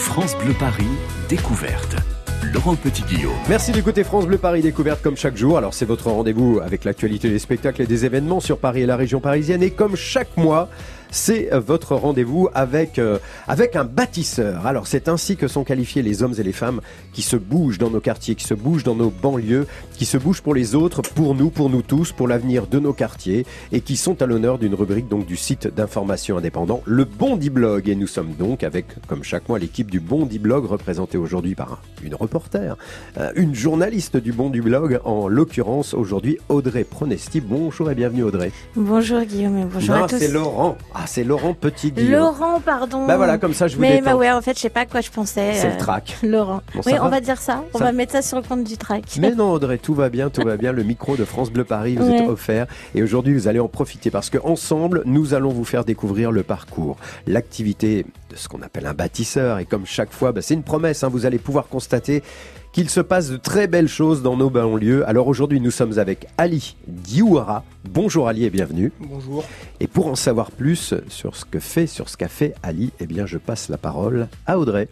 France Bleu Paris, découverte. Laurent Petit-Guillaume. Merci d'écouter France Bleu Paris Découverte comme chaque jour. Alors c'est votre rendez-vous avec l'actualité des spectacles et des événements sur Paris et la région parisienne. Et comme chaque mois, c'est votre rendez-vous avec, euh, avec un bâtisseur. Alors c'est ainsi que sont qualifiés les hommes et les femmes qui se bougent dans nos quartiers, qui se bougent dans nos banlieues, qui se bougent pour les autres, pour nous, pour nous tous, pour l'avenir de nos quartiers et qui sont à l'honneur d'une rubrique donc du site d'information indépendant, le Bondi Blog. Et nous sommes donc avec, comme chaque mois, l'équipe du Bondi Blog représentée aujourd'hui par une reporter, euh, une journaliste du Bondi Blog, en l'occurrence aujourd'hui Audrey Pronesti. Bonjour et bienvenue Audrey. Bonjour Guillaume et bonjour à tous. c'est Laurent. Ah, c'est Laurent Petit Guillaume. Laurent, pardon. Bah voilà, comme ça je vous Mais détends. bah ouais, en fait, je sais pas à quoi je pensais. C'est euh, le track. Laurent. Bon, oui, va on va dire ça. On Ça- va mettre ça sur le compte du track. Mais non Audrey, tout va bien, tout va bien. Le micro de France Bleu Paris vous est offert et aujourd'hui vous allez en profiter parce que ensemble nous allons vous faire découvrir le parcours, l'activité de ce qu'on appelle un bâtisseur et comme chaque fois, bah, c'est une promesse. hein, vous allez pouvoir constater qu'il se passe de très belles choses dans nos banlieues. Alors aujourd'hui nous sommes avec Ali Diouara. Bonjour Ali et bienvenue. Bonjour. Et pour en savoir plus sur ce que fait, sur ce qu'a fait Ali, eh bien je passe la parole à Audrey.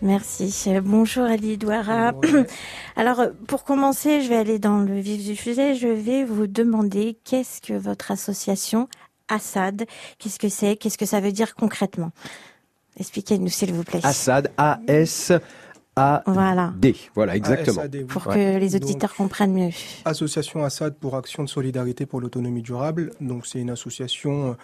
Merci. Bonjour Ali Douara. Alors, pour commencer, je vais aller dans le vif du sujet. Je vais vous demander qu'est-ce que votre association Assad, qu'est-ce que c'est, qu'est-ce que ça veut dire concrètement? Expliquez-nous, s'il vous plaît. Assad, A-S-A-D. Voilà. Voilà, exactement. ASAD, oui. Pour Ouais. que les Donc- auditeurs comprennent mieux. Association Assad pour Action de Solidarité pour l'Autonomie Durable. Donc c'est une association euh,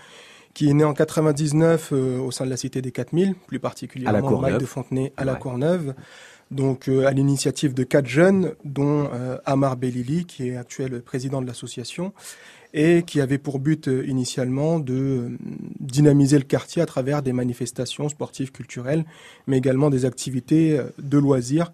qui est née en 99 euh, au sein de la Cité des 4000, plus particulièrement au Courneuve. Mac de Fontenay à la. Courneuve. Donc euh, à l'initiative de quatre jeunes, dont euh, Amar Belili, qui est actuel président de l'association, et qui avait pour but euh, initialement de euh, dynamiser le quartier à travers des manifestations sportives, culturelles, mais également des activités euh, de loisirs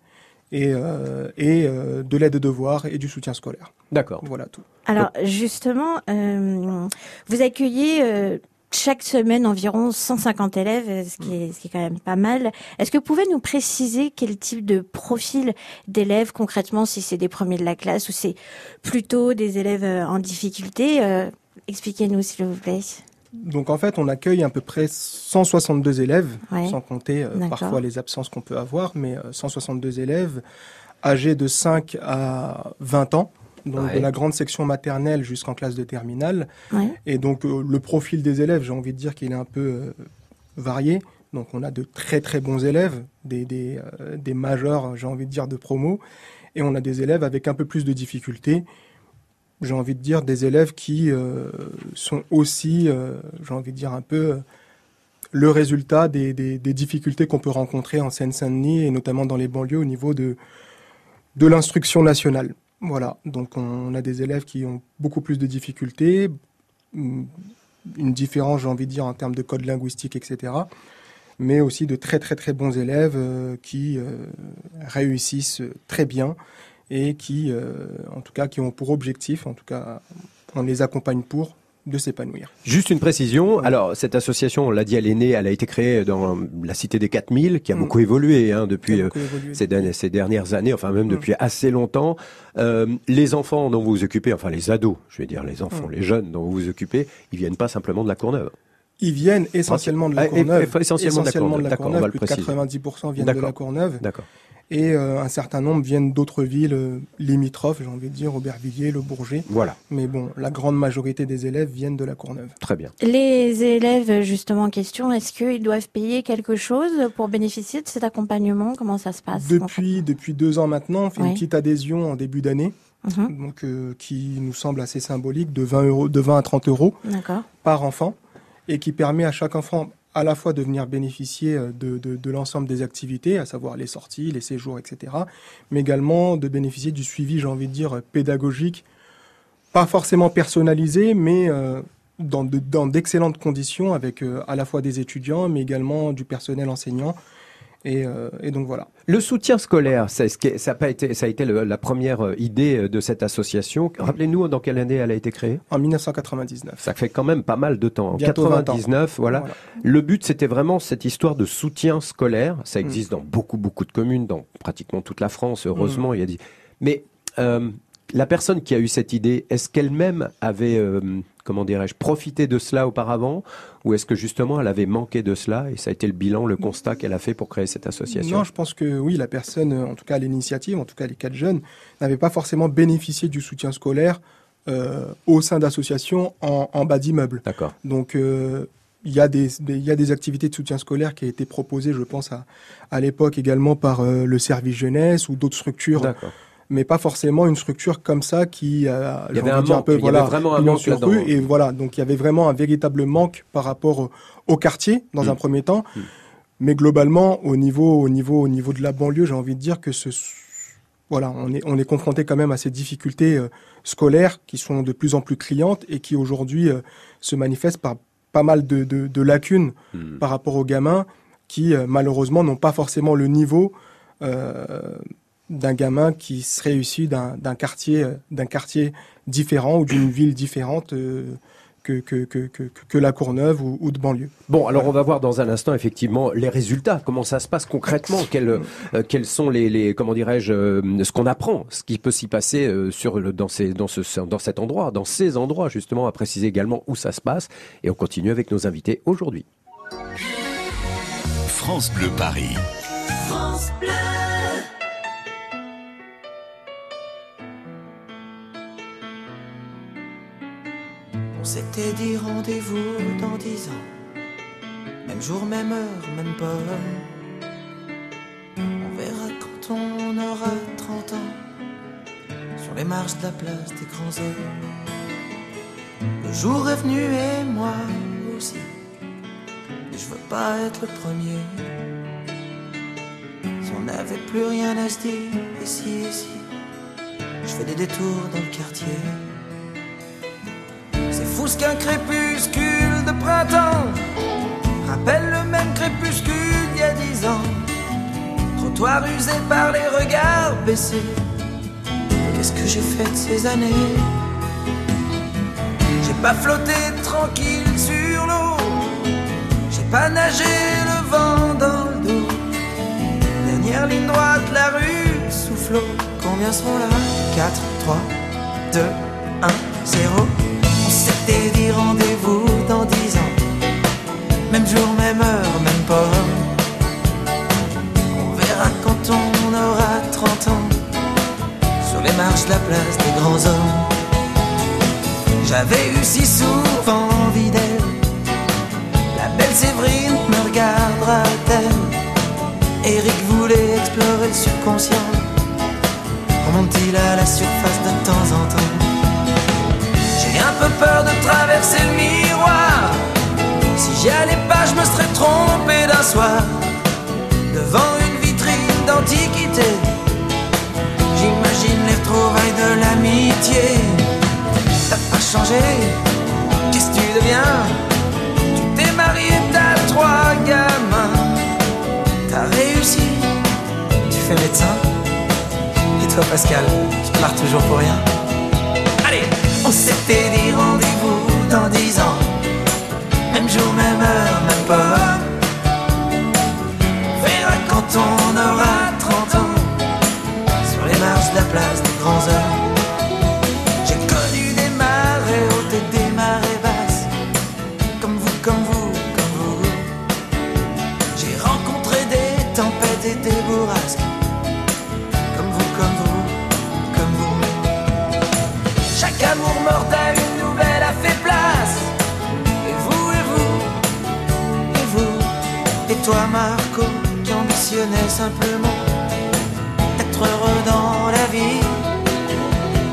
et, euh, et euh, de l'aide de devoirs et du soutien scolaire. D'accord. Voilà tout. Alors justement, euh, vous accueillez euh, chaque semaine environ 150 élèves, euh, ce qui, est, ce qui est quand même pas mal. Est-ce que vous pouvez nous préciser quel type de profil d'élèves concrètement, si c'est des premiers de la classe ou c'est plutôt des élèves euh, en difficulté euh, Expliquez-nous s'il vous plaît. Donc en fait, on accueille à peu près 162 élèves, Ouais. sans compter euh, parfois les absences qu'on peut avoir, mais euh, 162 élèves âgés de 5 à 20 ans, donc Ouais. de la grande section maternelle jusqu'en classe de terminale. Ouais. Et donc euh, le profil des élèves, j'ai envie de dire qu'il est un peu euh, varié. Donc on a de très très bons élèves, des, des, euh, des majeurs, j'ai envie de dire, de promo, et on a des élèves avec un peu plus de difficultés. J'ai envie de dire des élèves qui euh, sont aussi, euh, j'ai envie de dire un peu, le résultat des, des, des difficultés qu'on peut rencontrer en Seine-Saint-Denis et notamment dans les banlieues au niveau de, de l'instruction nationale. Voilà, donc on a des élèves qui ont beaucoup plus de difficultés, une une différence, j'ai envie de dire, en termes de code linguistique, etc. Mais aussi de très très très bons élèves euh, qui euh, réussissent très bien et qui, euh, en tout cas, qui ont pour objectif, en tout cas, on les accompagne pour de s'épanouir. Juste une précision. Alors, cette association, on l'a dit, elle est née, elle a été créée dans la cité des 4000, qui a Mm. beaucoup évolué hein, depuis euh, beaucoup évolué. ces, dernières, ces dernières années, enfin même Mm. depuis assez longtemps. Euh, les enfants dont vous vous occupez, enfin les ados, je vais dire les enfants, Mm. les jeunes dont vous vous occupez, ils viennent pas simplement de la Courneuve. Ils viennent essentiellement de la Ah, et- Courneuve. et- essentiellement de la Courneuve. de la D'accord, on va Courneuve. le Plus de préciser. 90% viennent de la Courneuve. D'accord. Et euh, un certain nombre viennent d'autres villes euh, limitrophes, j'ai envie de dire, Aubervilliers, Le Bourget. Voilà, Mais bon, la grande majorité des élèves viennent de la Courneuve. très bien. Les élèves justement en question, est-ce qu'ils doivent payer quelque chose pour bénéficier de cet accompagnement? Comment ça se passe? Depuis, depuis deux ans maintenant, on fait Oui. une petite adhésion en début d'année, Mhm, donc euh, qui nous semble assez symbolique, de 20, euros, de 20 à 30 euros par enfant, et qui permet à chaque enfant à la fois de venir bénéficier euh, de, de, de l'ensemble des activités, à savoir les sorties, les séjours, etc., mais également de bénéficier du suivi, j'ai envie de dire, pédagogique, pas forcément personnalisé, mais euh, dans de- dans d'excellentes conditions, avec euh, à la fois des étudiants, mais également du personnel enseignant. Et, euh, et donc voilà. Le soutien scolaire, ça a, pas été, ça a été le- la première euh, idée euh, de cette association. Rappelez-nous dans quelle année elle a été créée? En 1999. Ça fait quand même pas mal de temps. En Bientôt 20 ans. 99, voilà. Voilà. Le but, c'était vraiment cette histoire de soutien scolaire. Ça Mm. existe dans beaucoup, beaucoup de communes, dans pratiquement toute la France, heureusement. Il y a. Mais euh, la personne qui a eu cette idée, est-ce qu'elle-même avait, euh, comment dirais-je, profité de cela auparavant ou est-ce que justement elle avait manqué de cela et ça a été le bilan, le constat qu'elle a fait pour créer cette association? Non, je pense que oui, la personne, en tout cas l'initiative, en tout cas les quatre jeunes, n'avaient pas forcément bénéficié du soutien scolaire euh, au sein d'associations en, en, bas d'immeubles. D'accord. Donc euh, il y, a des, il y a des activités de soutien scolaire qui a été proposées, je pense, à, à l'époque également par le service jeunesse ou d'autres structures. Mais pas forcément une structure comme ça qui a il y avait un, manque, peu, voilà, vraiment un manque sur rue et voilà donc il y avait vraiment un véritable manque par rapport au quartier dans un mm. premier temps mm. mais globalement au niveau au niveau au niveau de la banlieue j'ai envie de dire que ce voilà on est on est confronté quand même à ces difficultés euh, scolaires qui sont de plus en plus criantes et qui aujourd'hui euh, se manifestent par pas mal de, de, de lacunes mm. par rapport aux gamins qui euh, malheureusement n'ont pas forcément le niveau d'un gamin qui serait issu d'un quartier, euh, d'un quartier différent ou d'une ville différente. Euh, que, que, que, que, la Courneuve ou, ou, de banlieue. Bon, alors on va voir dans un instant effectivement les résultats, comment ça se passe concrètement, quels, euh, quels sont les, les comment dirais-je, ce qu'on apprend, ce qui peut s'y passer sur le, dans, ces, dans, ce, dans cet endroit, dans ces endroits justement, à préciser également où ça se passe. Et on continue avec nos invités aujourd'hui. France Bleu Paris. France Bleu. On s'était dit rendez-vous dans dix ans. Même jour, même heure, même pas. On verra quand on aura 30 ans. Sur les marches de la place des grands hommes. Le jour est venu et moi aussi. je veux pas être le premier. Si on n'avait plus rien à se dire, ici, ici. Je fais des détours dans le quartier qu'un crépuscule de printemps rappelle le même crépuscule d'il y a dix ans. Trottoir usé par les regards baissés. Qu'est-ce que j'ai fait de ces années? J'ai pas flotté tranquille sur l'eau. J'ai pas nagé le vent dans le dos. Dernière ligne droite, la rue souffle. Combien sont là? 4, 3, 2, 1, 0 s'était dit rendez-vous dans dix ans. Même jour, même heure, même pas. On verra quand on aura 30 ans. Sur les marches de la place des grands hommes. J'avais eu si souvent envie d'elle. La belle Séverine me regardera-t-elle Eric voulait explorer le subconscient. Remonte-t-il à la surface de temps en temps? Un peu peur de traverser le miroir. Si j'y allais pas, je me serais trompé d'un soir. Devant une vitrine d'antiquité, j'imagine les retrouvailles de l'amitié. T'as pas changé, qu'est-ce que tu deviens? Tu t'es marié, t'as trois gamins. T'as réussi, tu fais médecin. Et toi, Pascal, tu pars toujours pour rien? On s'était dit rendez-vous dans dix ans. Même jour, même heure, même pas. Verra quand on aura 30 ans. Sur les marches de la place des grands hommes. Simplement d'être heureux dans la vie.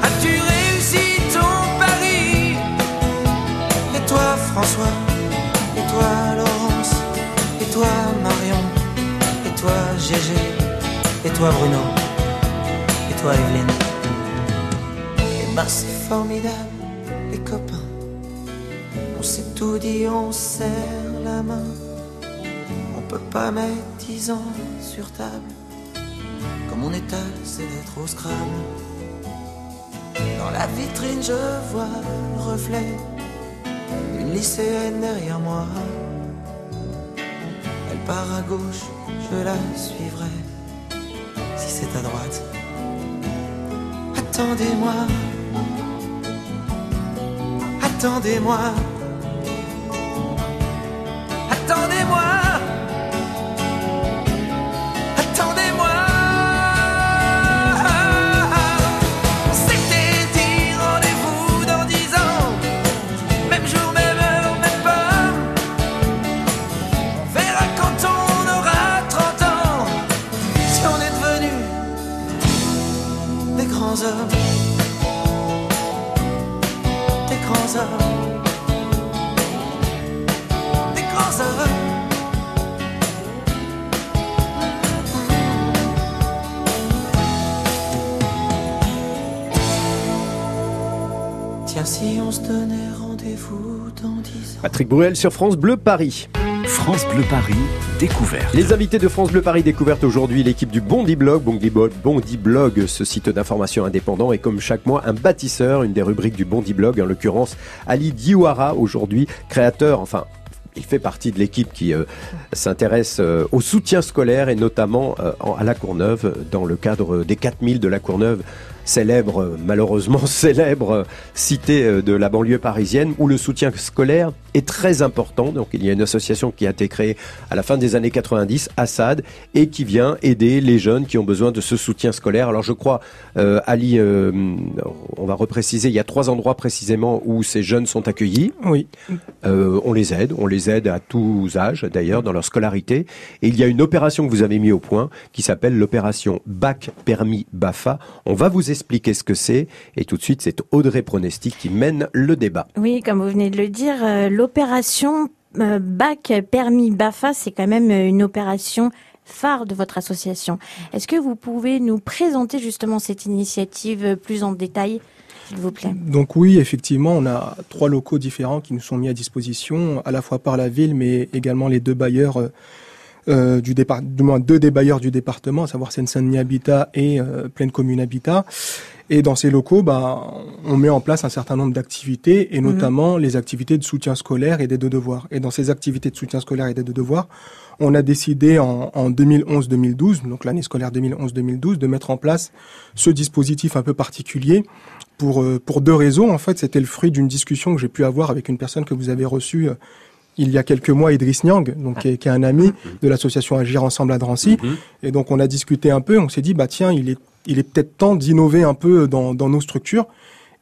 As-tu réussi ton pari? Et toi François, et toi Laurence, et toi Marion, et toi Gégé, et toi Bruno, et toi Evelyne? Et ben formidable, les copains. On s'est tout dit, on serre la main. Peut pas mettre dix ans sur table. Comme on étale ses lettres au scrabble. Dans la vitrine, je vois le reflet d'une lycéenne derrière moi. Elle part à gauche, je la suivrai. Si c'est à droite. Attendez-moi. Attendez-moi. Donnait rendez-vous dans 10 ans. Patrick Bruel sur France Bleu Paris. France Bleu Paris, découverte. Les invités de France Bleu Paris découverte aujourd'hui l'équipe du Bondi Blog. Bondi Blog, Bondi Blog, ce site d'information indépendant est comme chaque mois un bâtisseur, une des rubriques du Bondi Blog, en l'occurrence Ali Diouara aujourd'hui, créateur, enfin il fait partie de l'équipe qui euh, s'intéresse euh, au soutien scolaire et notamment euh, en- à la Courneuve dans le cadre des 4000 de la Courneuve célèbre, malheureusement célèbre cité euh, de la banlieue parisienne où le soutien scolaire est très important. Donc il y a une association qui a été créée à la fin des années 90, Assad, et qui vient aider les jeunes qui ont besoin de ce soutien scolaire. Alors je crois, euh, Ali, euh, on va repréciser, il y a trois endroits précisément où ces jeunes sont accueillis. Oui, Euh, on les aide, on les aide à tous âges d'ailleurs dans leur scolarité. Et il y a une opération que vous avez mis au point qui s'appelle l'opération Bac Permis Bafa. On va vous expliquer ce que c'est et tout de suite c'est Audrey Pronesti qui mène le débat. Oui, comme vous venez de le dire, euh, l'opération euh, BAC permis BAFA, c'est quand même euh, une opération phare de votre association. Est-ce que vous pouvez nous présenter justement cette initiative plus en détail, s'il vous plaît? Donc oui, effectivement, on a trois locaux différents qui nous sont mis à disposition, à la fois par la ville, mais également les deux bailleurs euh, du départ, du moins deux des bailleurs du département, à savoir Seine-Saint-Denis Habitat et euh, Pleine Commune Habitat. Et dans ces locaux, bah, on met en place un certain nombre d'activités, et notamment les activités de soutien scolaire et d'aide de devoirs. Et dans ces activités de soutien scolaire et d'aide de devoirs, on a décidé en, en 2011-2012, donc l'année scolaire 2011-2012, de mettre en place ce dispositif un peu particulier pour, euh, pour deux raisons. En fait, c'était le fruit d'une discussion que j'ai pu avoir avec une personne que vous avez reçue euh, il y a quelques mois, Idriss Niang, donc, qui, est, qui est un ami de l'association Agir Ensemble à Drancy. Et donc, on a discuté un peu, on s'est dit, bah tiens, il est, il est peut-être temps d'innover un peu dans, dans nos structures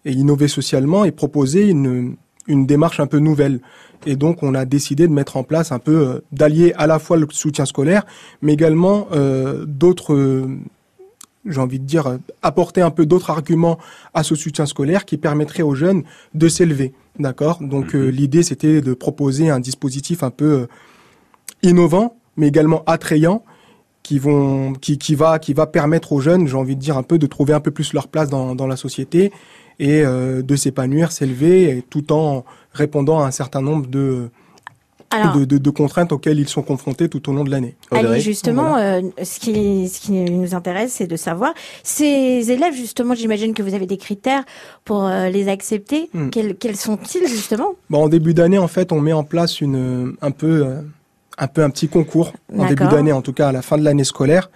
et innover socialement et proposer une, une démarche un peu nouvelle. Et donc, on a décidé de mettre en place un peu, euh, d'allier à la fois le soutien scolaire, mais également euh, d'autres, euh, j'ai envie de dire, euh, apporter un peu d'autres arguments à ce soutien scolaire qui permettrait aux jeunes de s'élever. D'accord? Donc, euh, l'idée, c'était de proposer un dispositif un peu euh, innovant, mais également attrayant, qui vont, qui, qui va, qui va permettre aux jeunes, j'ai envie de dire un peu, de trouver un peu plus leur place dans, dans la société et euh, de s'épanouir, s'élever, tout en répondant à un certain nombre de, Alors, de, de, de contraintes auxquelles ils sont confrontés tout au long de l'année. Ali, justement, euh, ce, qui, ce qui nous intéresse, c'est de savoir, ces élèves, justement, j'imagine que vous avez des critères pour euh, les accepter. Hmm. Quels, quels sont-ils, justement? Bon, en début d'année, en fait, on met en place une, un peu, euh, un peu un petit concours en début d'année, en tout cas à la fin de l'année scolaire,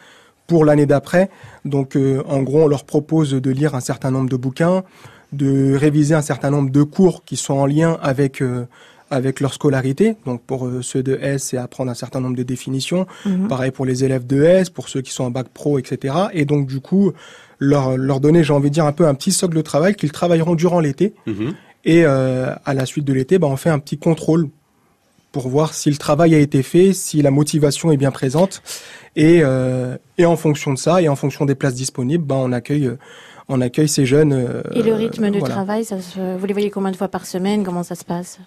pour l'année d'après. Donc, euh, en gros, on leur propose de lire un certain nombre de bouquins, de réviser un certain nombre de cours qui sont en lien avec euh, avec leur scolarité. Donc, pour euh, ceux de S, c'est apprendre un certain nombre de définitions. Mhm. Pareil pour les élèves de S, pour ceux qui sont en bac pro, etc. Et donc, du coup, leur, leur donner, j'ai envie de dire, un peu un petit socle de travail qu'ils travailleront durant l'été. Et euh, à la suite de l'été, bah, on fait un petit contrôle pour voir si le travail a été fait, si la motivation est bien présente. Et, euh, et en fonction de ça, et en fonction des places disponibles, bah, on accueille, euh, on accueille ces jeunes. euh, Et le rythme de voilà. travail, ça se- vous les voyez combien de fois par semaine? Comment ça se passe?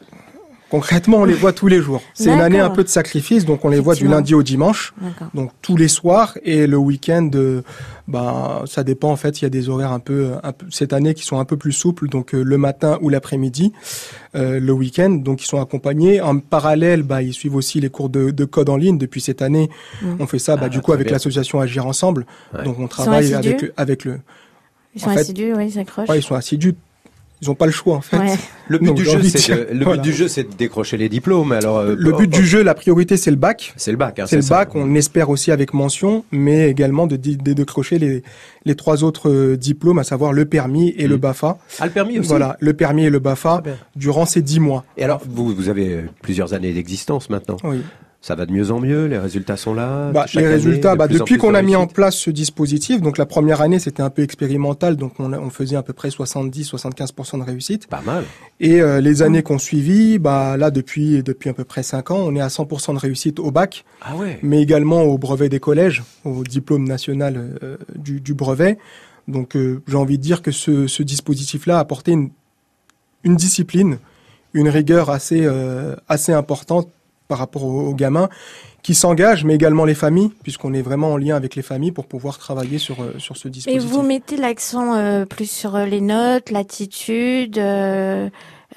Concrètement, on les voit tous les jours. C'est une année un peu de sacrifice, donc on les voit du lundi au dimanche. Donc tous les soirs et le week-end, euh, bah ça dépend en fait. Il y a des horaires un peu, un peu cette année qui sont un peu plus souples, donc euh, le matin ou l'après-midi, euh, le week-end. Donc ils sont accompagnés. En parallèle, bah ils suivent aussi les cours de, de code en ligne. Depuis cette année, Mhm. on fait ça, bah Ah, du coup avec l'association Agir Ensemble. Ouais. Donc on travaille avec avec le. Ils sont En fait, assidus, oui, ils s'accrochent. Ouais, ils sont assidus ils ont pas le choix en fait. Ouais. Le but Donc, du jeu, c'est de, le voilà. but du jeu, c'est de décrocher les diplômes. Alors, euh, Le but oh, du jeu, la priorité, c'est le bac. c'est le bac. Hein, C'est le ça. bac, on espère aussi avec mention, mais également de, de décrocher les, les trois autres euh, diplômes, à savoir le permis et le Mm. BAFA. Ah, le permis aussi. Voilà, le permis et le BAFA durant ces dix mois. Et alors, vous, vous avez plusieurs années d'existence maintenant. Oui. Ça va de mieux en mieux. Les résultats sont là. Bah, les année, résultats, de bah, depuis qu'on a mis en place ce dispositif, donc la première année c'était un peu expérimental, donc on, a- on faisait à peu près 70-75% de réussite. Pas mal. Et euh, les années qu'on suivi, bah là depuis depuis à peu près 5 ans, on est à 100% de réussite au bac, Ah ouais. mais également au brevet des collèges, au diplôme national euh, du, du brevet. Donc euh, j'ai envie de dire que ce, ce dispositif-là a apporté une, une discipline, une rigueur assez euh, assez importante par rapport aux, aux gamins qui s'engagent, mais également les familles, puisqu'on est vraiment en lien avec les familles pour pouvoir travailler sur euh, sur ce Et dispositif. vous mettez l'accent euh, plus sur euh, les notes, l'attitude, euh,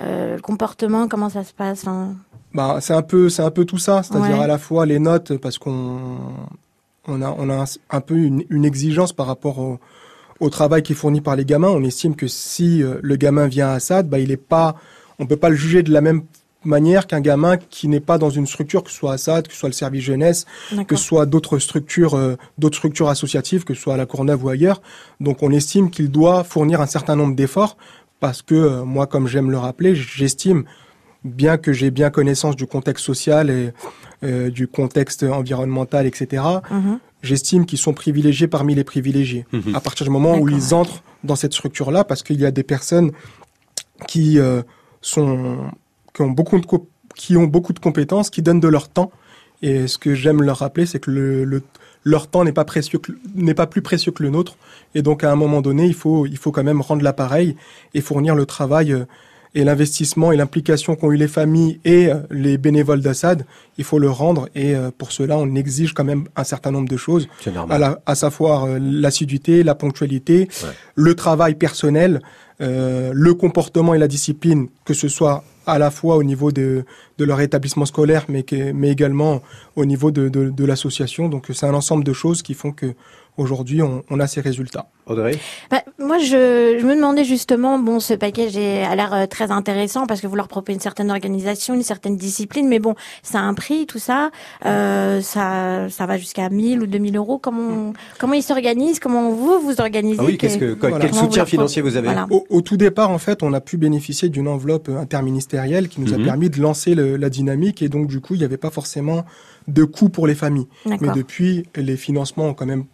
euh, le comportement, comment ça se passe hein Bah, c'est un peu, c'est un peu tout ça, c'est-à-dire Ouais. à la fois les notes, parce qu'on on a, on a un, un peu une, une exigence par rapport au, au travail qui est fourni par les gamins. On estime que si le gamin vient à Assad, bah, il est pas, on peut pas le juger de la même manière qu'un gamin qui n'est pas dans une structure, que ce soit Assad, que ce soit le service jeunesse, que ce soit d'autres structures, euh, d'autres structures associatives, que ce soit à la Courneuve ou ailleurs. Donc, on estime qu'il doit fournir un certain nombre d'efforts parce que euh, moi, comme j'aime le rappeler, j'estime, bien que j'ai bien connaissance du contexte social et euh, du contexte environnemental, etc., Mhm. j'estime qu'ils sont privilégiés parmi les privilégiés. Mhm. À partir du moment où ils entrent dans cette structure-là, parce qu'il y a des personnes qui euh, sont qui ont beaucoup de co- qui ont beaucoup de compétences, qui donnent de leur temps. Et ce que j'aime leur rappeler, c'est que le, le- leur temps n'est pas précieux que- n'est pas plus précieux que le nôtre. Et donc à un moment donné, il faut il faut quand même rendre l'appareil et fournir le travail euh, et l'investissement et l'implication qu'ont eu les familles et euh, les bénévoles d'Assad. Il faut le rendre et euh, pour cela, on exige quand même un certain nombre de choses à, normal. la, à savoir l'assiduité, la ponctualité, Ouais. le travail personnel, euh, le comportement et la discipline, que ce soit à la fois au niveau de, leur établissement scolaire, mais, mais également au niveau de l'association. Donc c'est un ensemble de choses qui font que aujourd'hui on, on a ces résultats. Audrey Bah, moi, je, je me demandais justement, bon, ce package est, a l'air euh, très intéressant parce que vous leur proposez une certaine organisation, une certaine discipline, mais bon, ça a un prix, tout ça. Euh, ça, ça va jusqu'à 1000 ou 2000 euros. Comment, comment ils s'organisent? Comment vous vous organisez? Ah oui, qu'est-ce que, quoi- Voilà. quel vous soutien financier vous avez? Voilà. Au, au tout départ, en fait, on a pu bénéficier d'une enveloppe interministérielle qui nous a permis de lancer le- la dynamique et donc du coup, il n'y avait pas forcément de coût pour les familles. Mais depuis, les financements ont quand même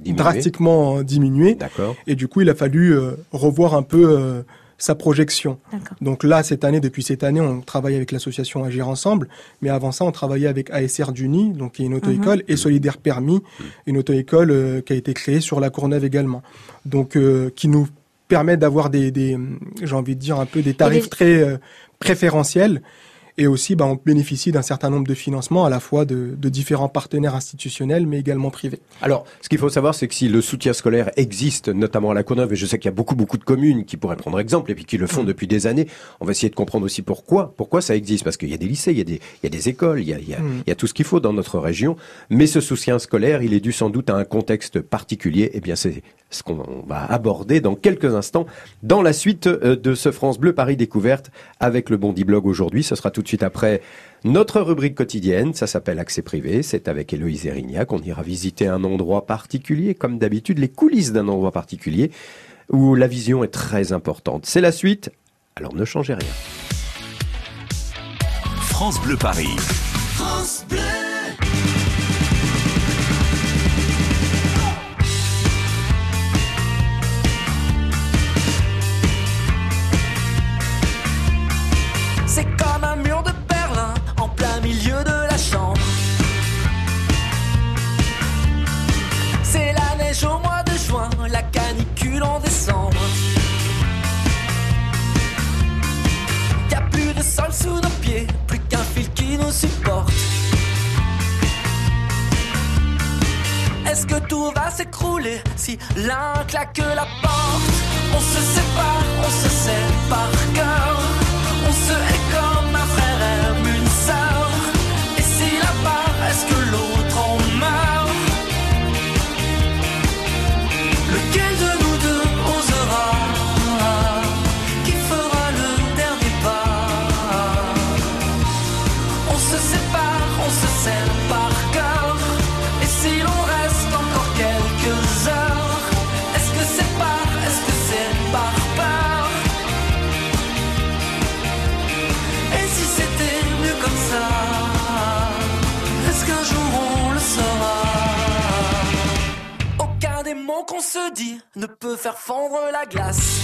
Diminué. drastiquement diminué. D'accord. Et du coup, il a fallu euh, revoir un peu euh, sa projection. D'accord. Donc là, cette année, depuis cette année, on travaille avec l'association Agir Ensemble. Mais avant ça, on travaillait avec ASR Duny, donc qui est une auto-école, et Solidaire Permis, une auto-école euh, qui a été créée sur la Courneuve également. Donc, euh, qui nous permet d'avoir des, des j'ai envie de dire, un peu des tarifs des- très euh, préférentiels. Et aussi, bah, on bénéficie d'un certain nombre de financements, à la fois de, de différents partenaires institutionnels, mais également privés. Alors, ce qu'il faut savoir, c'est que si le soutien scolaire existe, notamment à la Courneuve, et je sais qu'il y a beaucoup, beaucoup de communes qui pourraient prendre exemple et puis qui le font depuis des années, on va essayer de comprendre aussi pourquoi, pourquoi ça existe. Parce qu'il y a des lycées, il y a des, il y a des écoles, il y a, il y a, Mm. il y a tout ce qu'il faut dans notre région. Mais ce soutien scolaire, il est dû sans doute à un contexte particulier. Eh bien, c'est ce qu'on va aborder dans quelques instants dans la suite euh, de ce France Bleu Paris Découverte avec le Bondi Blog aujourd'hui. Ce sera tout de suite après notre rubrique quotidienne. Ça s'appelle Accès privé. C'est avec Héloïse Erignac. On ira visiter un endroit particulier, comme d'habitude, les coulisses d'un endroit particulier où la vision est très importante. C'est la suite. Alors ne changez rien. France Bleu Paris. Si l'un claque la porte On se sépare, on se sait par cœur. Se dit ne peut faire fondre la glace.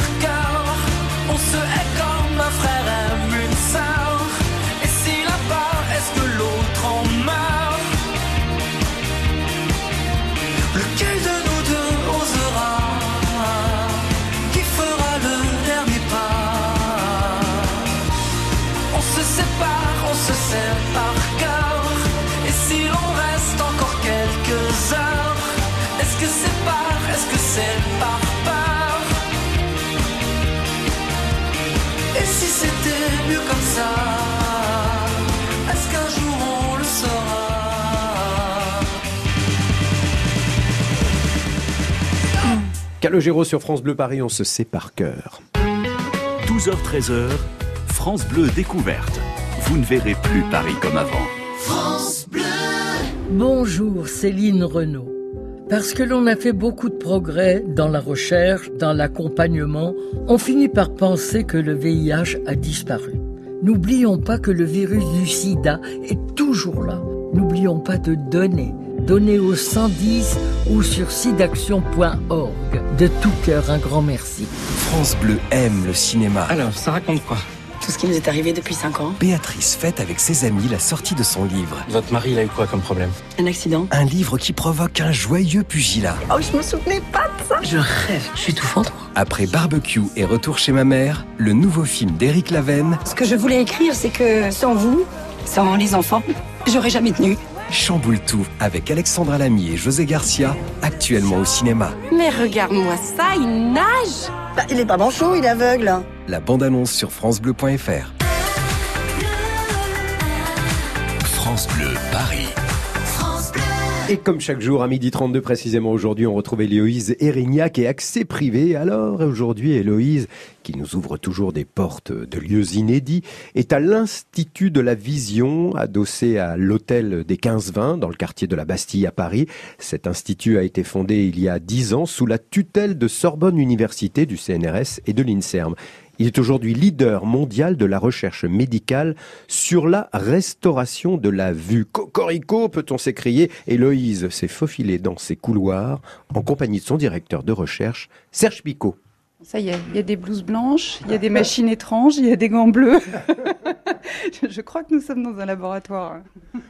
Calogero sur France Bleu Paris, on se sait par cœur. 12h-13h, France Bleu découverte. Vous ne verrez plus Paris comme avant. Bonjour Céline Renaud. Parce que l'on a fait beaucoup de progrès dans la recherche, dans l'accompagnement, on finit par penser que le VIH a disparu. N'oublions pas que le virus du sida est toujours là. N'oublions pas de donner. Donner au 110 ou sur sidaction.org. De tout cœur, un grand merci. France Bleu aime le cinéma. Alors, ça raconte quoi? Tout ce qui nous est arrivé depuis 5 ans. Béatrice fête avec ses amis la sortie de son livre. Votre mari, il a eu quoi comme problème? Un accident. Un livre qui provoque un joyeux pugilat. Oh, je me souvenais pas de ça. Je rêve. Je suis tout fendre. Après Barbecue et Retour chez ma mère, le nouveau film d'Éric Lavenne Ce que je voulais écrire, c'est que sans vous, sans les enfants, j'aurais jamais tenu. Chamboule tout avec Alexandra Lamy et José Garcia, actuellement au cinéma. Mais regarde-moi ça, il nage Bah, il est pas manchot, il est aveugle. La bande-annonce sur francebleu.fr. France Bleu Paris. Et comme chaque jour, à midi 32 précisément aujourd'hui, on retrouve Héloïse Erignac et accès privé. Alors aujourd'hui, Héloïse, qui nous ouvre toujours des portes de lieux inédits, est à l'Institut de la Vision, adossé à l'hôtel des 15-20 dans le quartier de la Bastille à Paris. Cet institut a été fondé il y a 10 ans sous la tutelle de Sorbonne Université, du CNRS et de l'INSERM. Il est aujourd'hui leader mondial de la recherche médicale sur la restauration de la vue. Cocorico, peut-on s'écrier? Héloïse s'est faufilée dans ses couloirs en compagnie de son directeur de recherche, Serge Picot. Ça y est, il y a des blouses blanches, il y a des machines étranges, il y a des gants bleus. je, crois que nous sommes dans un laboratoire.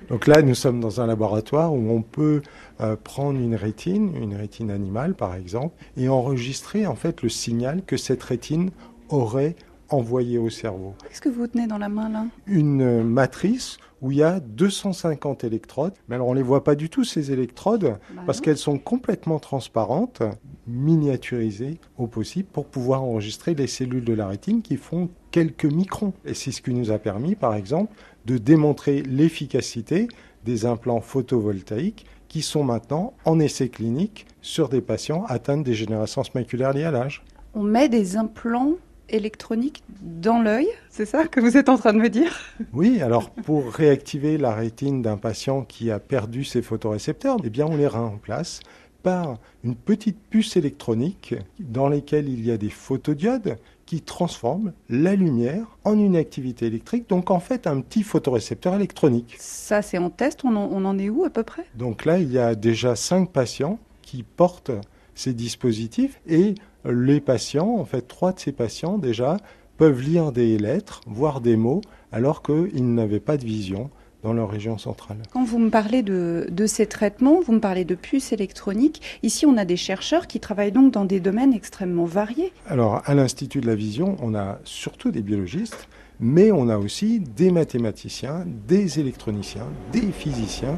Donc là, nous sommes dans un laboratoire où on peut euh, prendre une rétine, une rétine animale par exemple, et enregistrer en fait le signal que cette rétine aurait envoyé au cerveau. Qu'est-ce que vous tenez dans la main là? Une matrice où il y a 250 électrodes, mais alors on les voit pas du tout ces électrodes Bah parce qu'elles sont complètement transparentes, miniaturisées au possible pour pouvoir enregistrer les cellules de la rétine qui font quelques microns. Et c'est ce qui nous a permis par exemple de démontrer l'efficacité des implants photovoltaïques qui sont maintenant en essai clinique sur des patients atteints de dégénérescence maculaire liée à l'âge. On met des implants électroniques dans l'œil, c'est ça que vous êtes en train de me dire? Oui, alors pour réactiver la rétine d'un patient qui a perdu ses photorécepteurs, eh bien on les remplace par une petite puce électronique dans laquelle il y a des photodiodes qui transforment la lumière en une activité électrique, donc en fait un petit photorécepteur électronique. Ça c'est en test, on en, on en est où à peu près? Donc là, il y a déjà cinq patients qui portent ces dispositifs et les patients, en fait trois de ces patients déjà, peuvent lire des lettres, voir des mots, alors qu'ils n'avaient pas de vision dans leur région centrale. Quand vous me parlez de, de, ces traitements, vous me parlez de puces électroniques. Ici, on a des chercheurs qui travaillent donc dans des domaines extrêmement variés. Alors, à l'Institut de la Vision, on a surtout des biologistes, mais on a aussi des mathématiciens, des électroniciens, des physiciens.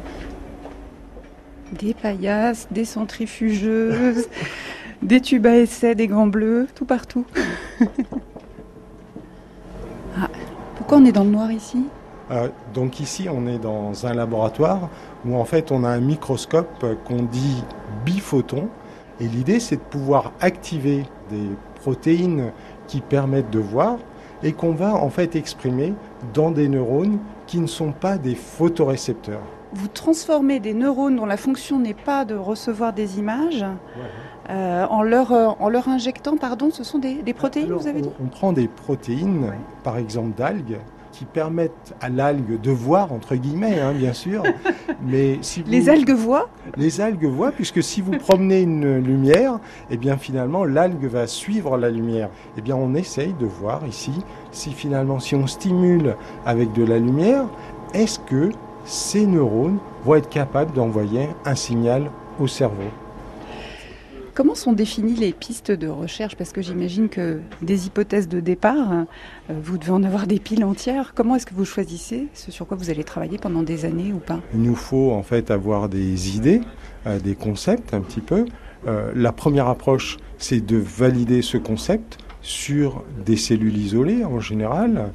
Des paillasses, des centrifugeuses, des tubes à essai, des grands bleus, tout partout. ah, pourquoi on est dans le noir ici? Euh, donc ici, on est dans un laboratoire où en fait on a un microscope qu'on dit biphoton. Et l'idée, c'est de pouvoir activer des protéines qui permettent de voir et qu'on va en fait exprimer dans des neurones qui ne sont pas des photorécepteurs. Vous transformez des neurones dont la fonction n'est pas de recevoir des images ouais. Euh, en, leur, en leur injectant, pardon, ce sont des, des protéines, Alors, vous avez dit on, on prend des protéines, ouais. par exemple d'algues, qui permettent à l'algue de voir, entre guillemets, hein, bien sûr. Mais si vous... Les algues voient Les algues voient, puisque si vous promenez une lumière, eh bien finalement, l'algue va suivre la lumière. Eh bien, on essaye de voir ici si finalement, si on stimule avec de la lumière, est-ce que ces neurones vont être capables d'envoyer un signal au cerveau? Comment sont définies les pistes de recherche? Parce que j'imagine que des hypothèses de départ, euh, vous devez en avoir des piles entières. Comment est-ce que vous choisissez ce sur quoi vous allez travailler pendant des années ou pas? Il nous faut en fait avoir des idées, euh, des concepts un petit peu. Euh, la première approche, c'est de valider ce concept sur des cellules isolées en général.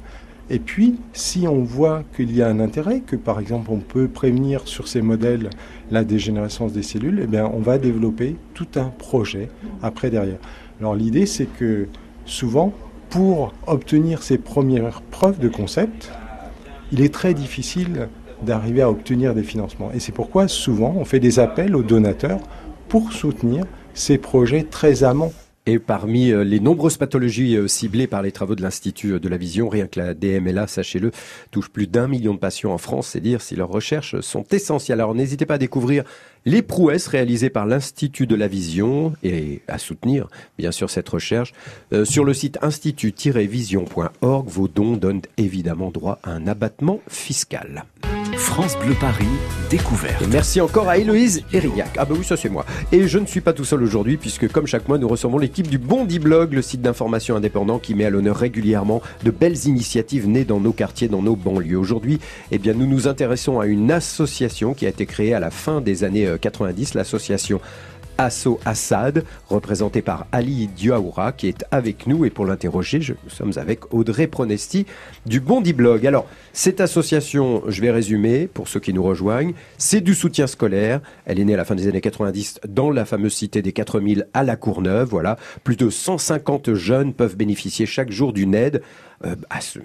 Et puis, si on voit qu'il y a un intérêt, que par exemple on peut prévenir sur ces modèles la dégénérescence des cellules, eh bien on va développer tout un projet après derrière. Alors l'idée c'est que souvent, pour obtenir ces premières preuves de concept, il est très difficile d'arriver à obtenir des financements. Et c'est pourquoi souvent on fait des appels aux donateurs pour soutenir ces projets très amants. Et parmi euh, les nombreuses pathologies euh, ciblées par les travaux de l'Institut de la Vision, rien que la DMLA, sachez-le, touche plus d'un million de patients en France. C'est dire si leurs recherches sont essentielles. Alors n'hésitez pas à découvrir les prouesses réalisées par l'Institut de la Vision et à soutenir bien sûr cette recherche. Euh, sur le site institut-vision.org, vos dons donnent évidemment droit à un abattement fiscal. France Bleu Paris, découverte. Merci encore à Héloïse Erigac. Ah bah oui, ça c'est moi. Et je ne suis pas tout seul aujourd'hui puisque comme chaque mois, nous recevons l'équipe du Bondi Blog, le site d'information indépendant qui met à l'honneur régulièrement de belles initiatives nées dans nos quartiers, dans nos banlieues. Aujourd'hui, eh bien, nous nous intéressons à une association qui a été créée à la fin des années 90, l'association Asso Assad, représenté par Ali Diaoura, qui est avec nous. Et pour l'interroger, nous sommes avec Audrey Pronesti du Bondi Blog. Alors, cette association, je vais résumer pour ceux qui nous rejoignent, c'est du soutien scolaire. Elle est née à la fin des années 90 dans la fameuse cité des 4000 à La Courneuve. Voilà, plus de 150 jeunes peuvent bénéficier chaque jour d'une aide. Euh,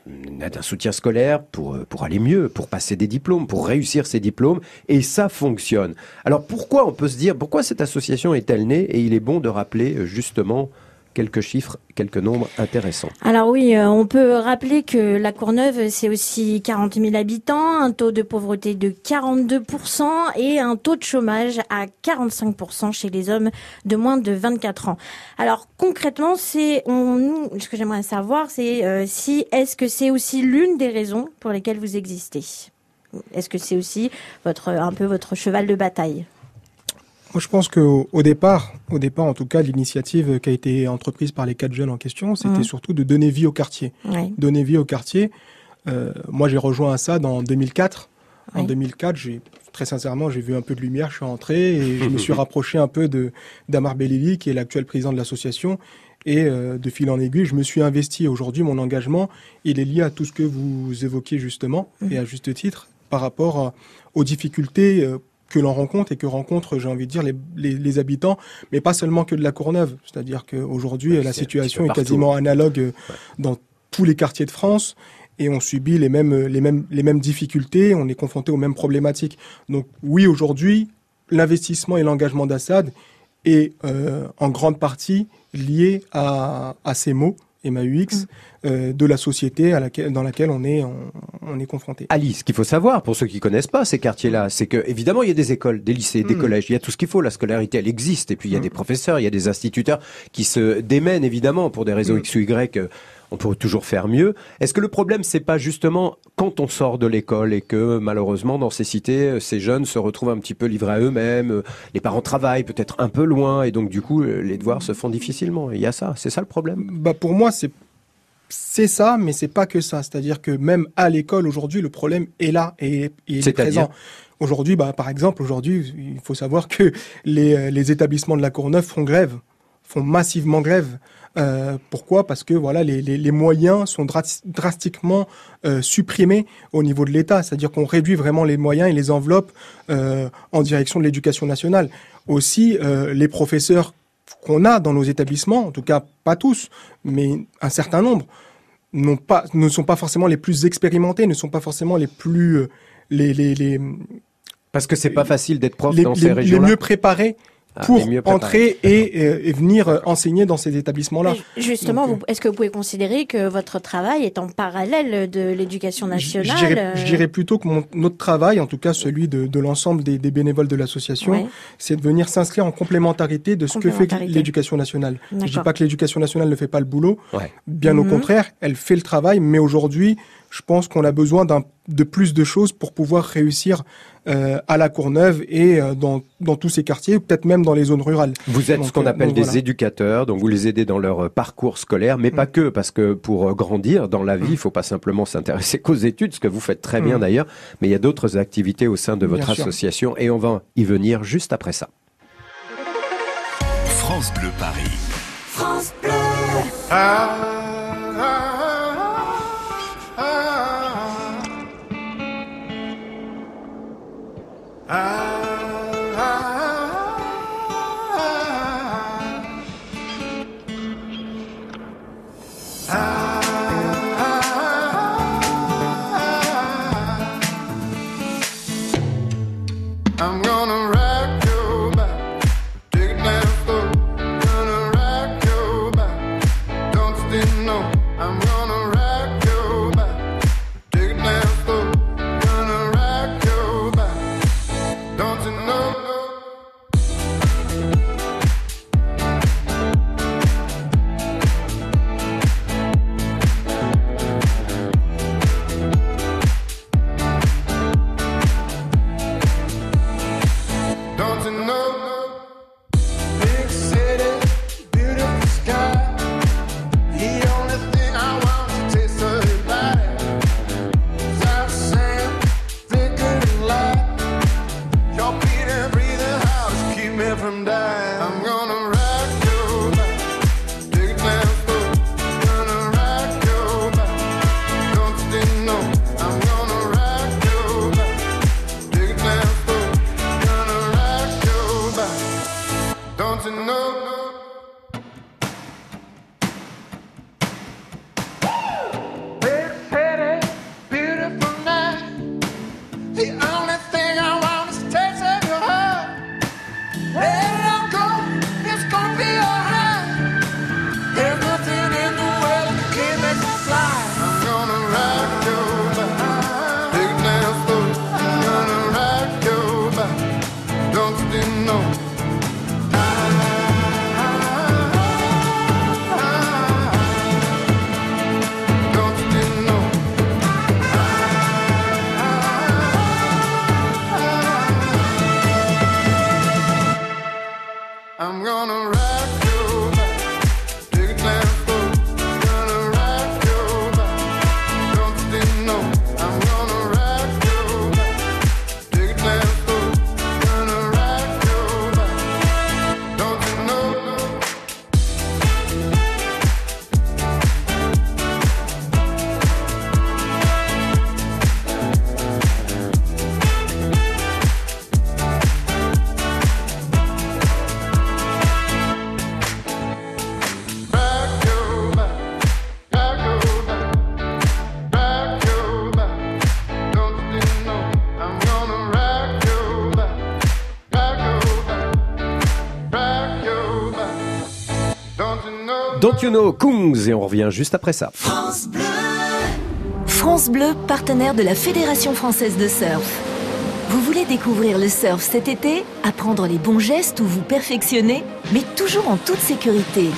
d'un soutien scolaire pour, pour aller mieux, pour passer des diplômes, pour réussir ces diplômes, et ça fonctionne. Alors pourquoi on peut se dire, pourquoi cette association est-elle née Et il est bon de rappeler justement quelques chiffres, quelques nombres intéressants. Alors oui, euh, on peut rappeler que la Courneuve, c'est aussi 40 000 habitants, un taux de pauvreté de 42% et un taux de chômage à 45% chez les hommes de moins de 24 ans. Alors concrètement, ce que j'aimerais savoir, c'est euh, si est-ce que c'est aussi l'une des raisons pour lesquelles vous existez? Est-ce que c'est aussi votre un peu votre cheval de bataille? Moi, je pense qu'au au départ, au départ, en tout cas, l'initiative qui a été entreprise par les quatre jeunes en question, c'était mmh. surtout de donner vie au quartier. Oui. Donner vie au quartier. Euh, moi, j'ai rejoint ça en 2004. Oui. En 2004, j'ai très sincèrement, j'ai vu un peu de lumière. Je suis rentré et je me suis rapproché un peu de d'Amar Belili, qui est l'actuel président de l'association. Et euh, de fil en aiguille, je me suis investi. Aujourd'hui, mon engagement, il est lié à tout ce que vous évoquiez justement, mmh. et à juste titre, par rapport à, aux difficultés. Euh, que l'on rencontre et que rencontrent, j'ai envie de dire, les, les, les, habitants, mais pas seulement que de la Courneuve. C'est-à-dire qu'aujourd'hui, la situation est quasiment analogue ouais. dans tous les quartiers de France et on subit les mêmes, les mêmes, les mêmes difficultés, on est confronté aux mêmes problématiques. Donc oui, aujourd'hui, l'investissement et l'engagement d'Assad est euh, en grande partie lié à, à ces mots MAUX mm. euh, de la société à laquelle, dans laquelle on est, on, on est confronté. Alice, ce qu'il faut savoir pour ceux qui connaissent pas ces quartiers-là, c'est que évidemment il y a des écoles, des lycées, des mm. collèges, il y a tout ce qu'il faut. La scolarité, elle existe, et puis il y a mm. des professeurs, il y a des instituteurs qui se démènent évidemment pour des raisons X ou Y. Euh, on peut toujours faire mieux. Est-ce que le problème, c'est pas justement quand on sort de l'école et que malheureusement dans ces cités, ces jeunes se retrouvent un petit peu livrés à eux-mêmes, les parents travaillent peut-être un peu loin et donc du coup les devoirs se font difficilement. Il y a ça, c'est ça le problème? Bah pour moi c'est c'est ça, mais c'est pas que ça. C'est-à-dire que même à l'école aujourd'hui, le problème est là et, et il est présent. Aujourd'hui, bah, par exemple, aujourd'hui, il faut savoir que les, les établissements de la Courneuve font grève, font massivement grève. Euh, pourquoi? Parce que voilà, les, les, les moyens sont drastiquement euh, supprimés au niveau de l'État, c'est-à-dire qu'on réduit vraiment les moyens et les enveloppes euh, en direction de l'éducation nationale. Aussi, euh, les professeurs qu'on a dans nos établissements, en tout cas pas tous, mais un certain nombre, n'ont pas, ne sont pas forcément les plus expérimentés, ne sont pas forcément les plus euh, les, les, les parce que c'est pas facile d'être prof dans ces régions-là. Les mieux préparés pour ah, entrer et, euh, et, venir euh, enseigner dans ces établissements-là. Justement, Donc, est-ce que vous pouvez considérer que votre travail est en parallèle de l'éducation nationale je dirais, je dirais, plutôt que mon, notre travail, en tout cas celui de, de l'ensemble des, des, bénévoles de l'association, ouais. c'est de venir s'inscrire en complémentarité de ce que fait l'éducation nationale. Je dis pas que l'éducation nationale ne fait pas le boulot, ouais. bien mmh. au contraire, elle fait le travail, mais aujourd'hui, je pense qu'on a besoin de plus de choses pour pouvoir réussir euh, à la Courneuve et euh, dans, dans, tous ces quartiers, peut-être même dans les zones rurales. Vous êtes donc, ce qu'on appelle donc, des voilà. éducateurs, donc vous les aidez dans leur parcours scolaire, mais mmh. pas que, parce que pour grandir dans la vie, il mmh. ne faut pas simplement s'intéresser qu'aux études, ce que vous faites très mmh. bien d'ailleurs, mais il y a d'autres activités au sein de votre bien association sûr. et on va y venir juste après ça. France Bleu Paris. France Bleu. Ah. I'm Ah! Don't you know Kungs et on revient juste après ça. France Bleu. France Bleu, partenaire de la Fédération française de surf. Vous voulez découvrir le surf cet été Apprendre les bons gestes ou vous perfectionner Mais toujours en toute sécurité.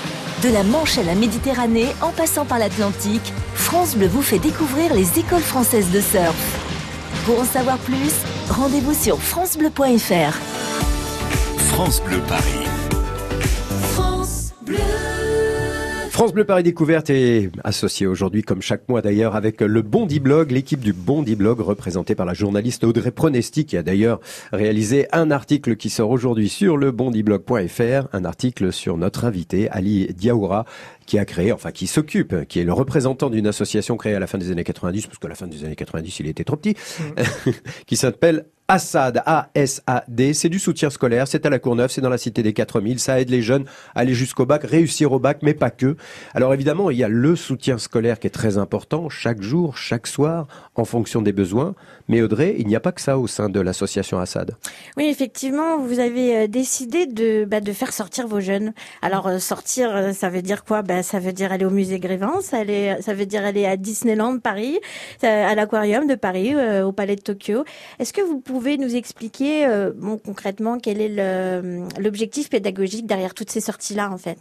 De la Manche à la Méditerranée, en passant par l'Atlantique, France Bleu vous fait découvrir les écoles françaises de surf. Pour en savoir plus, rendez-vous sur francebleu.fr. France Bleu Paris. France Bleu Paris Découverte est associée aujourd'hui, comme chaque mois d'ailleurs, avec le Bondi Blog, l'équipe du Bondi Blog représentée par la journaliste Audrey Pronesti, qui a d'ailleurs réalisé un article qui sort aujourd'hui sur le bondiblog.fr, un article sur notre invité Ali Diaoura, qui a créé, enfin qui s'occupe, qui est le représentant d'une association créée à la fin des années 90, parce qu'à la fin des années 90 il était trop petit, qui s'appelle Assad, A-S-A-D, c'est du soutien scolaire, c'est à la Courneuve, c'est dans la cité des 4000, ça aide les jeunes à aller jusqu'au bac, réussir au bac, mais pas que. Alors évidemment, il y a le soutien scolaire qui est très important, chaque jour, chaque soir, en fonction des besoins. Mais Audrey, il n'y a pas que ça au sein de l'association Assad. Oui, effectivement, vous avez euh, décidé de, bah, de faire sortir vos jeunes. Alors euh, sortir, euh, ça veut dire quoi? Bah, Ça veut dire aller au musée Grévin, ça, ça veut dire aller à Disneyland Paris, à l'aquarium de Paris, au palais de Tokyo. Est-ce que vous pouvez nous expliquer bon, concrètement quel est l'objectif pédagogique derrière toutes ces sorties-là en fait?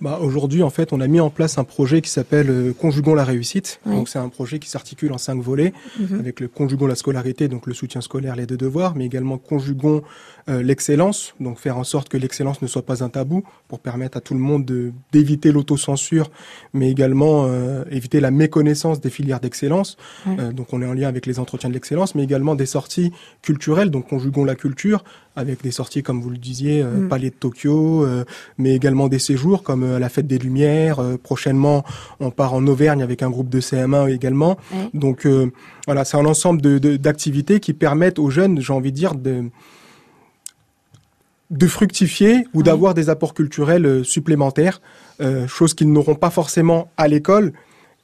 Bah, Aujourd'hui, en fait, on a mis en place un projet qui s'appelle euh, Conjugons la réussite. Oui. Donc, c'est un projet qui s'articule en cinq volets, Mhm. avec le Conjugons la scolarité, donc le soutien scolaire, les deux devoirs, mais également Conjugons euh, l'excellence, donc faire en sorte que l'excellence ne soit pas un tabou, pour permettre à tout le monde de- d'éviter l'autocensure, mais également euh, éviter la méconnaissance des filières d'excellence. Euh, donc, on est en lien avec les entretiens de l'excellence, mais également des sorties culturelles, donc Conjugons la culture, avec des sorties, comme vous le disiez, euh, Mm. Palais de Tokyo, euh, mais également des séjours comme euh, la Fête des Lumières. Euh, prochainement, on part en Auvergne avec un groupe de CM1 également. Donc euh, voilà, c'est un ensemble de- de- d'activités qui permettent aux jeunes, j'ai envie de dire, de de fructifier ou d'avoir des apports culturels euh, supplémentaires, euh, chose qu'ils n'auront pas forcément à l'école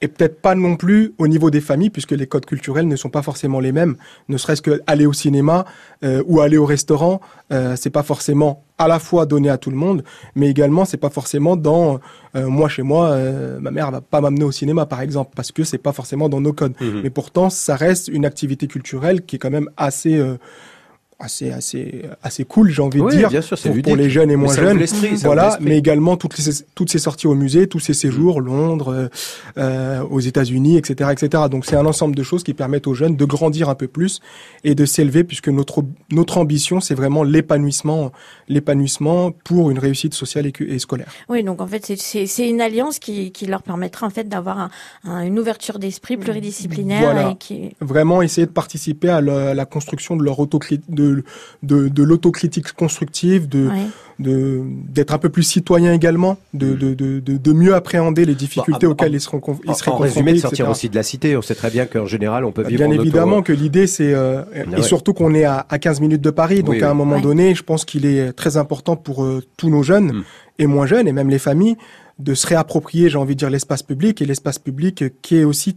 et peut-être pas non plus au niveau des familles puisque les codes culturels ne sont pas forcément les mêmes. Ne serait-ce que aller au cinéma euh, ou aller au restaurant, euh, c'est pas forcément à la fois donné à tout le monde, mais également c'est pas forcément dans euh, moi chez moi, euh, ma mère va pas m'amener au cinéma par exemple parce que c'est pas forcément dans nos codes. Mhm. Mais pourtant ça reste une activité culturelle qui est quand même assez euh, assez assez assez cool j'ai envie Oui, de dire bien sûr, c'est pour, les jeunes et moins jeunes. voilà mais également toutes ces toutes ces sorties au musée tous ces séjours Londres euh, aux États-Unis etc etc donc c'est un ensemble de choses qui permettent aux jeunes de grandir un peu plus et de s'élever puisque notre notre ambition c'est vraiment l'épanouissement l'épanouissement pour une réussite sociale et, scolaire. Oui, donc en fait, c'est- une alliance qui, qui leur permettra en fait d'avoir un- un- une ouverture d'esprit pluridisciplinaire Voilà. et qui vraiment essayer de participer à la, à la construction de leur autocrit de de, de l'autocritique constructive de Ouais. de d'être un peu plus citoyen également de de, de, de, de mieux appréhender les difficultés Bon, en- auxquelles ils seront conf- ils En, seraient en confrontés résumé, de sortir etc. aussi de la cité. On sait très bien qu'en général, on peut vivre Bien en auto- évidemment que l'idée c'est euh, et ouais. surtout qu'on est à, à 15 minutes de Paris donc Oui, à un oui. moment Ouais. donné je pense qu'il est très important pour euh, tous nos jeunes Mm. et moins jeunes et même les familles de se réapproprier j'ai envie de dire l'espace public et l'espace public qui est aussi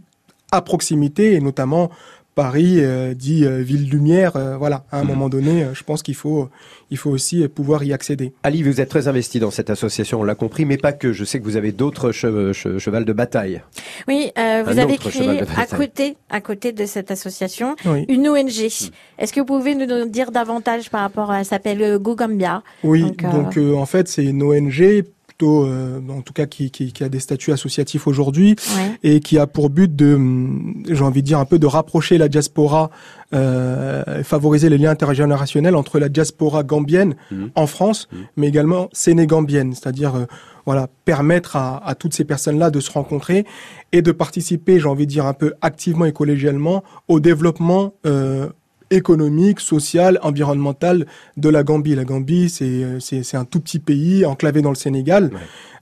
à proximité et notamment Paris euh, dit euh, ville lumière euh, voilà à un Mm. moment donné euh, je pense qu'il faut il faut aussi euh, pouvoir y accéder Ali, vous êtes très investi dans cette association, on l'a compris, mais pas que. Je sais que vous avez d'autres che- che- chevals de bataille. Oui, euh, vous Un avez cheval créé à côté, à côté de cette association, Oui. une ONG. Est-ce que vous pouvez nous dire davantage par rapport à, elle s'appelle euh, Go Gambia. Oui, Donc, donc, euh, en fait c'est une ONG plutôt euh, en tout cas qui, qui, qui a des statuts associatifs aujourd'hui Ouais. et qui a pour but de hum, j'ai envie de dire un peu de rapprocher la diaspora euh, favoriser les liens intergénérationnels entre la diaspora gambienne Mhm. en France Mhm. mais également sénégambienne c'est-à-dire euh, voilà permettre à, à toutes ces personnes-là de se rencontrer et de participer j'ai envie de dire un peu activement et collégialement au développement euh, économique, social, environnemental de la Gambie. La Gambie, c'est euh, c'est un tout petit pays enclavé dans le Sénégal,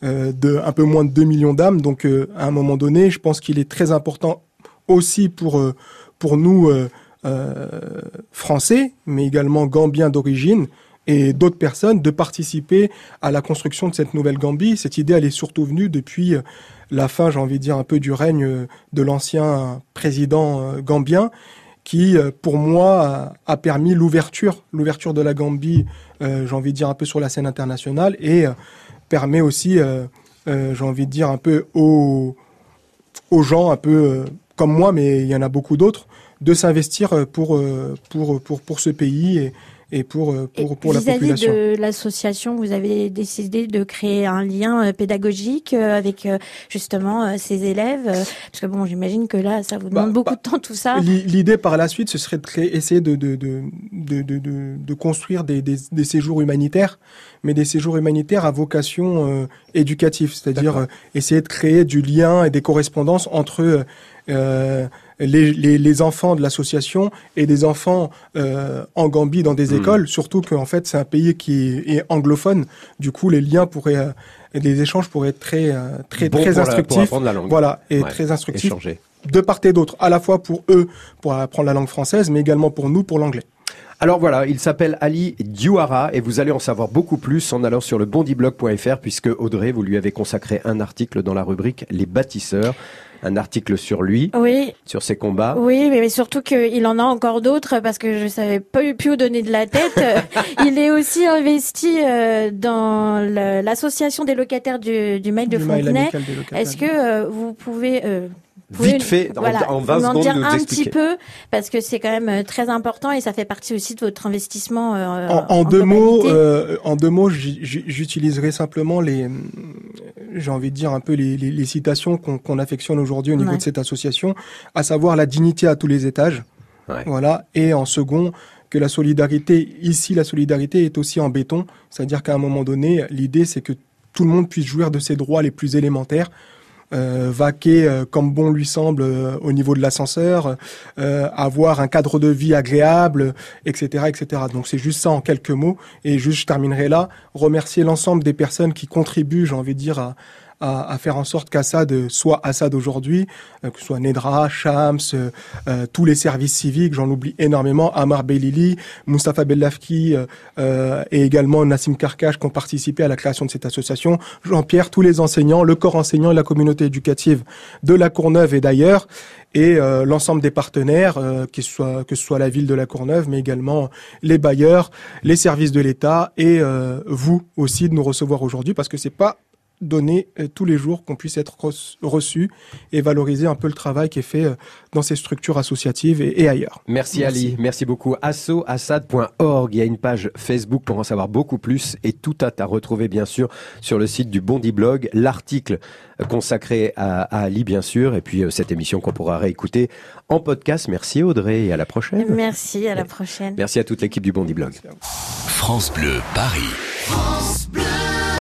euh, de un peu moins de 2 millions d'âmes. Donc, euh, à un moment donné, je pense qu'il est très important aussi pour euh, pour nous euh, français, mais également gambiens d'origine et d'autres personnes de participer à la construction de cette nouvelle Gambie. Cette idée, elle est surtout venue depuis la fin, j'ai envie de dire, un peu du règne de l'ancien président gambien qui, euh, pour moi, a, permis l'ouverture, l'ouverture de la Gambie, euh, j'ai envie de dire un peu sur la scène internationale, et euh, permet aussi euh, j'ai envie de dire, un peu aux, aux gens, un peu comme moi, mais il y en a beaucoup d'autres, de s'investir pour, pour, pour, pour ce pays et, et pour, euh, pour, pour la population. de l'association, vous avez décidé de créer un lien euh, pédagogique euh, avec justement ces élèves Parce que bon, j'imagine que là, ça vous demande bah, beaucoup bah, de temps tout ça. L'idée par la suite, ce serait de créer, essayer de, de, de, de, de, de construire des, des, des, séjours humanitaires, mais des séjours humanitaires à vocation éducative, c'est-à-dire essayer de créer du lien et des correspondances entre euh, les, les, les, enfants de l'association et des enfants euh, en Gambie dans des hmm. écoles, surtout qu'en fait c'est un pays qui est, anglophone. Du coup, les liens pourraient, euh, les échanges pourraient être très, très, très instructifs. La, la. Voilà, et très instructifs. De part et d'autre, à la fois pour eux, pour apprendre la langue française, mais également pour nous, pour l'anglais. Alors voilà, il s'appelle Ali Diouara et vous allez en savoir beaucoup plus en allant sur le bondiblog.fr puisque Audrey, vous lui avez consacré un article dans la rubrique Les bâtisseurs un article sur lui, oui. sur ses combats. Oui, mais surtout qu'il en a encore d'autres parce que je savais pas plus où donner de la tête. il est aussi investi euh, dans l'association des locataires du, du Mail de Fontenay. Est-ce que euh, vous pouvez euh, Vite fait, en, 20 secondes, dire nous un petit peu parce que c'est quand même euh, très important et ça fait partie aussi de votre investissement. Euh, en, deux mots, euh, en deux mots, j'utiliserai simplement les, j'ai envie de dire un peu les, les, les citations qu'on affectionne aujourd'hui au niveau de cette association, à savoir la dignité à tous les étages. Ouais. Voilà. Et en second, que la solidarité, ici, la solidarité est aussi en béton. C'est-à-dire qu'à un moment donné, l'idée, c'est que tout le monde puisse jouir de ses droits les plus élémentaires vaquer euh, comme bon lui semble euh, au niveau de l'ascenseur, avoir un cadre de vie agréable, etc., etc. Donc c'est juste ça en quelques mots. Et juste, je terminerai là. Remercier l'ensemble des personnes qui contribuent, j'ai envie de dire, à, à, à, faire en sorte qu'Assad soit Assad aujourd'hui, euh, que ce soit Nedra, Shams, euh, euh, tous les services civiques, j'en oublie énormément, Amar Belili, Mustafa Bellafki et également Nassim Karkash qui ont participé à la création de cette association, Jean-Pierre, tous les enseignants, le corps enseignant et la communauté éducative de la Courneuve et d'ailleurs, et l'ensemble des partenaires, que, ce soit, que ce soit la ville de la Courneuve, mais également les bailleurs, les services de l'État et vous aussi de nous recevoir aujourd'hui parce que c'est pas donner euh, tous les jours, qu'on puisse être reçu et valoriser un peu le travail qui est fait euh, dans ces structures associatives et, ailleurs. Merci, Ali, merci beaucoup. assoassad.org, il y a une page Facebook pour en savoir beaucoup plus et tout à, à retrouver bien sûr sur le site du Bondi Blog, l'article consacré à, Ali bien sûr et puis euh, cette émission qu'on pourra réécouter en podcast. Merci Audrey et à la prochaine. Merci, à la prochaine. Merci à toute l'équipe du Bondi Blog. France Bleu, Paris. France Bleu.